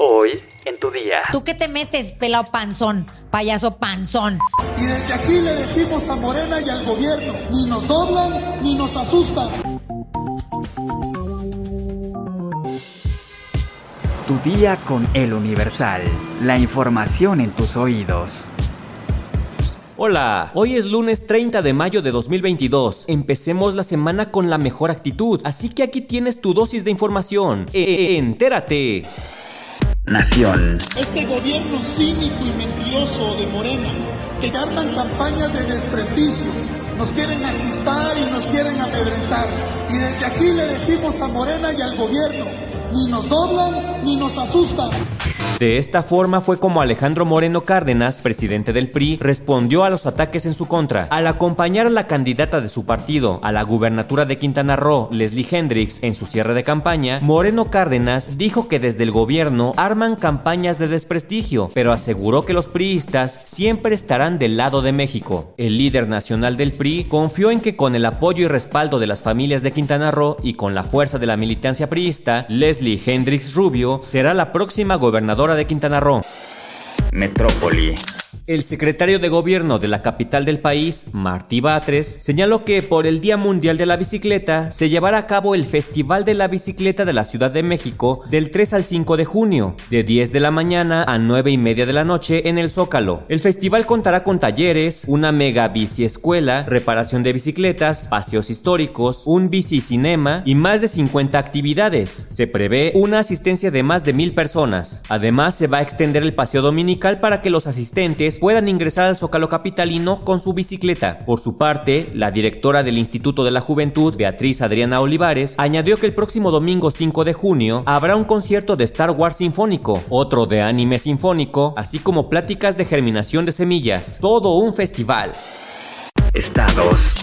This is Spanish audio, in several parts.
Hoy en tu día. ¿Tú qué te metes, pelao panzón, payaso panzón? Y desde aquí le decimos a Morena y al gobierno, ni nos doblan ni nos asustan. Tu día con el Universal. La información en tus oídos. Hola, hoy es lunes 30 de mayo de 2022. Empecemos la semana con la mejor actitud, así que aquí tienes tu dosis de información. E entérate. Nación. Este gobierno cínico y mentiroso de Morena, que arman campañas de desprestigio, nos quieren asustar y nos quieren amedrentar. Y desde aquí le decimos a Morena y al gobierno, ni nos doblan ni nos asustan. De esta forma fue como Alejandro Moreno Cárdenas, presidente del PRI, respondió a los ataques en su contra. Al acompañar a la candidata de su partido a la gubernatura de Quintana Roo, Leslie Hendricks, en su cierre de campaña, Moreno Cárdenas dijo que desde el gobierno arman campañas de desprestigio, pero aseguró que los priistas siempre estarán del lado de México. El líder nacional del PRI confió en que con el apoyo y respaldo de las familias de Quintana Roo y con la fuerza de la militancia priista, Leslie Hendricks Rubio será la próxima gobernadora de Quintana Roo. Metrópoli. El secretario de gobierno de la capital del país, Martí Batres, señaló que por el Día Mundial de la Bicicleta se llevará a cabo el Festival de la Bicicleta de la Ciudad de México del 3 al 5 de junio, de 10 de la mañana a 9 y media de la noche en el Zócalo. El festival contará con talleres, una mega bici escuela, reparación de bicicletas, paseos históricos, un bici cinema y más de 50 actividades. Se prevé una asistencia de más de mil personas. Además, se va a extender el paseo dominical para que los asistentes puedan ingresar al Zócalo Capitalino con su bicicleta. Por su parte, la directora del Instituto de la Juventud, Beatriz Adriana Olivares, añadió que el próximo domingo 5 de junio habrá un concierto de Star Wars sinfónico, otro de anime sinfónico, así como pláticas de germinación de semillas. Todo un festival. Estados.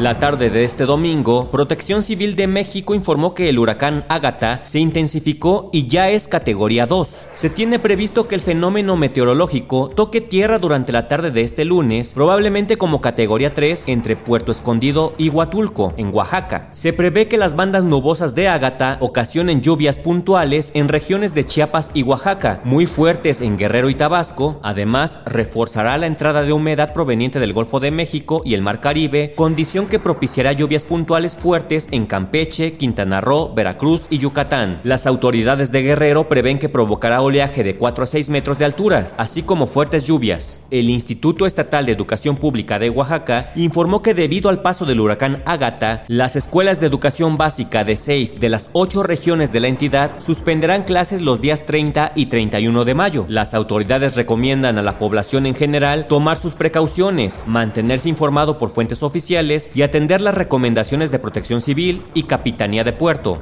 La tarde de este domingo, Protección Civil de México informó que el huracán Ágata se intensificó y ya es categoría 2. Se tiene previsto que el fenómeno meteorológico toque tierra durante la tarde de este lunes, probablemente como categoría 3 entre Puerto Escondido y Huatulco, en Oaxaca. Se prevé que las bandas nubosas de Ágata ocasionen lluvias puntuales en regiones de Chiapas y Oaxaca, muy fuertes en Guerrero y Tabasco. Además, reforzará la entrada de humedad proveniente del Golfo de México y el Mar Caribe, condición que propiciará lluvias puntuales fuertes en Campeche, Quintana Roo, Veracruz y Yucatán. Las autoridades de Guerrero prevén que provocará oleaje de 4 a 6 metros de altura, así como fuertes lluvias. El Instituto Estatal de Educación Pública de Oaxaca informó que debido al paso del huracán Ágata, las escuelas de educación básica de 6 de las 8 regiones de la entidad suspenderán clases los días 30 y 31 de mayo. Las autoridades recomiendan a la población en general tomar sus precauciones, mantenerse informado por fuentes oficiales y atender las recomendaciones de protección civil y Capitanía de Puerto.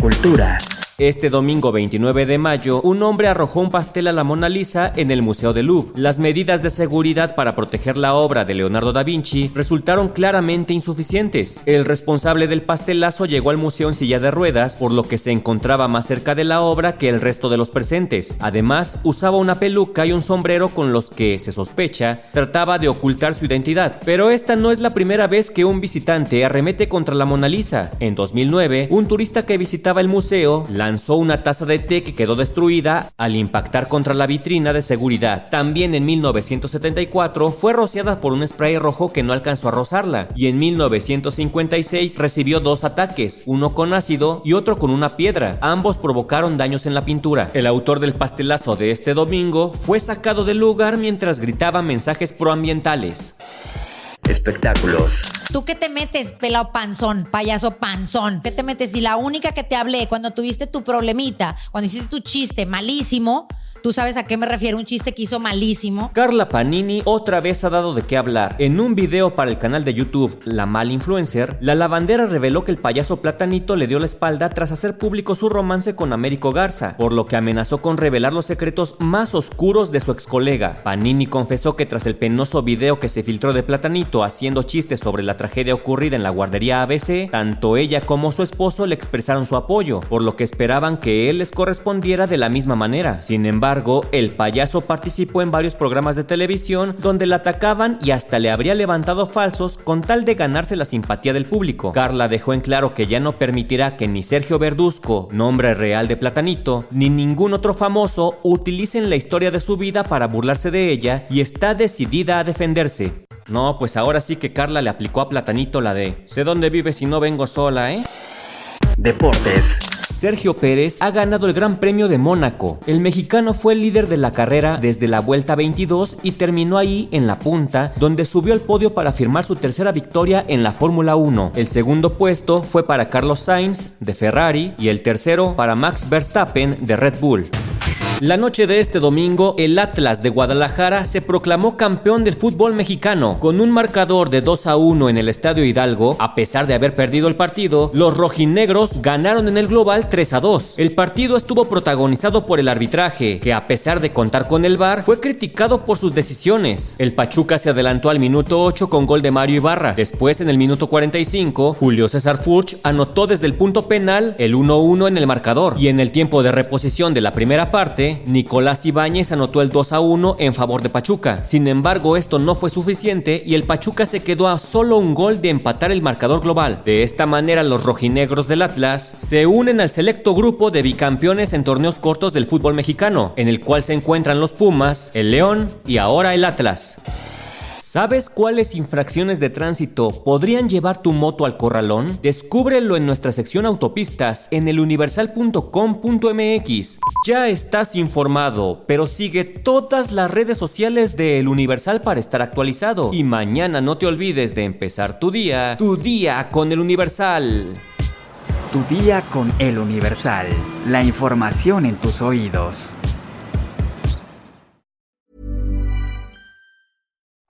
Cultura. Este domingo 29 de mayo, un hombre arrojó un pastel a la Mona Lisa en el Museo del Louvre. Las medidas de seguridad para proteger la obra de Leonardo da Vinci resultaron claramente insuficientes. El responsable del pastelazo llegó al museo en silla de ruedas, por lo que se encontraba más cerca de la obra que el resto de los presentes. Además, usaba una peluca y un sombrero con los que, se sospecha, trataba de ocultar su identidad. Pero esta no es la primera vez que un visitante arremete contra la Mona Lisa. En 2009, un turista que visitaba el museo lanzó una taza de té que quedó destruida al impactar contra la vitrina de seguridad. También en 1974 fue rociada por un spray rojo que no alcanzó a rozarla y en 1956 recibió dos ataques, uno con ácido y otro con una piedra. Ambos provocaron daños en la pintura. El autor del pastelazo de este domingo fue sacado del lugar mientras gritaba mensajes proambientales. Espectáculos. ¿Tú qué te metes, pelao panzón, payaso panzón? ¿Qué te metes? Si la única que te hablé cuando tuviste tu problemita, cuando hiciste tu chiste malísimo, Tú sabes a qué me refiero, un chiste que hizo malísimo. Carla Panini otra vez ha dado de qué hablar. En un video para el canal de YouTube La Mal Influencer, la lavandera reveló que el payaso Platanito le dio la espalda tras hacer público su romance con Américo Garza, por lo que amenazó con revelar los secretos más oscuros de su ex colega. Panini confesó que tras el penoso video que se filtró de Platanito haciendo chistes sobre la tragedia ocurrida en la guardería ABC, tanto ella como su esposo le expresaron su apoyo, por lo que esperaban que él les correspondiera de la misma manera. Sin embargo, el payaso participó en varios programas de televisión donde la atacaban y hasta le habría levantado falsos con tal de ganarse la simpatía del público. Carla dejó en claro que ya no permitirá que ni Sergio Verduzco, nombre real de Platanito, ni ningún otro famoso utilicen la historia de su vida para burlarse de ella y está decidida a defenderse. No, pues ahora sí que Carla le aplicó a Platanito la de sé dónde vive si no vengo sola, ¿eh? Deportes. Sergio Pérez ha ganado el Gran Premio de Mónaco. El mexicano fue el líder de la carrera desde la vuelta 22 y terminó ahí en la punta, donde subió al podio para firmar su tercera victoria en la Fórmula 1. El segundo puesto fue para Carlos Sainz de Ferrari y el tercero para Max Verstappen de Red Bull. La noche de este domingo, el Atlas de Guadalajara se proclamó campeón del fútbol mexicano. Con un marcador de 2 a 1 en el Estadio Hidalgo, a pesar de haber perdido el partido, los rojinegros ganaron en el global 3 a 2. El partido estuvo protagonizado por el arbitraje, que a pesar de contar con el VAR, fue criticado por sus decisiones. El Pachuca se adelantó al minuto 8 con gol de Mario Ibarra. Después, en el minuto 45, Julio César Furch anotó desde el punto penal el 1-1 en el marcador. Y en el tiempo de reposición de la primera parte, Nicolás Ibáñez anotó el 2 a 1 en favor de Pachuca. Sin embargo, esto no fue suficiente y el Pachuca se quedó a solo un gol de empatar el marcador global. De esta manera, los rojinegros del Atlas se unen al selecto grupo de bicampeones en torneos cortos del fútbol mexicano, en el cual se encuentran los Pumas, el León y ahora el Atlas. ¿Sabes cuáles infracciones de tránsito podrían llevar tu moto al corralón? Descúbrelo en nuestra sección autopistas en eluniversal.com.mx. Ya estás informado, pero sigue todas las redes sociales de El Universal para estar actualizado. Y mañana no te olvides de empezar tu día, tu día con El Universal. Tu día con El Universal. La información en tus oídos.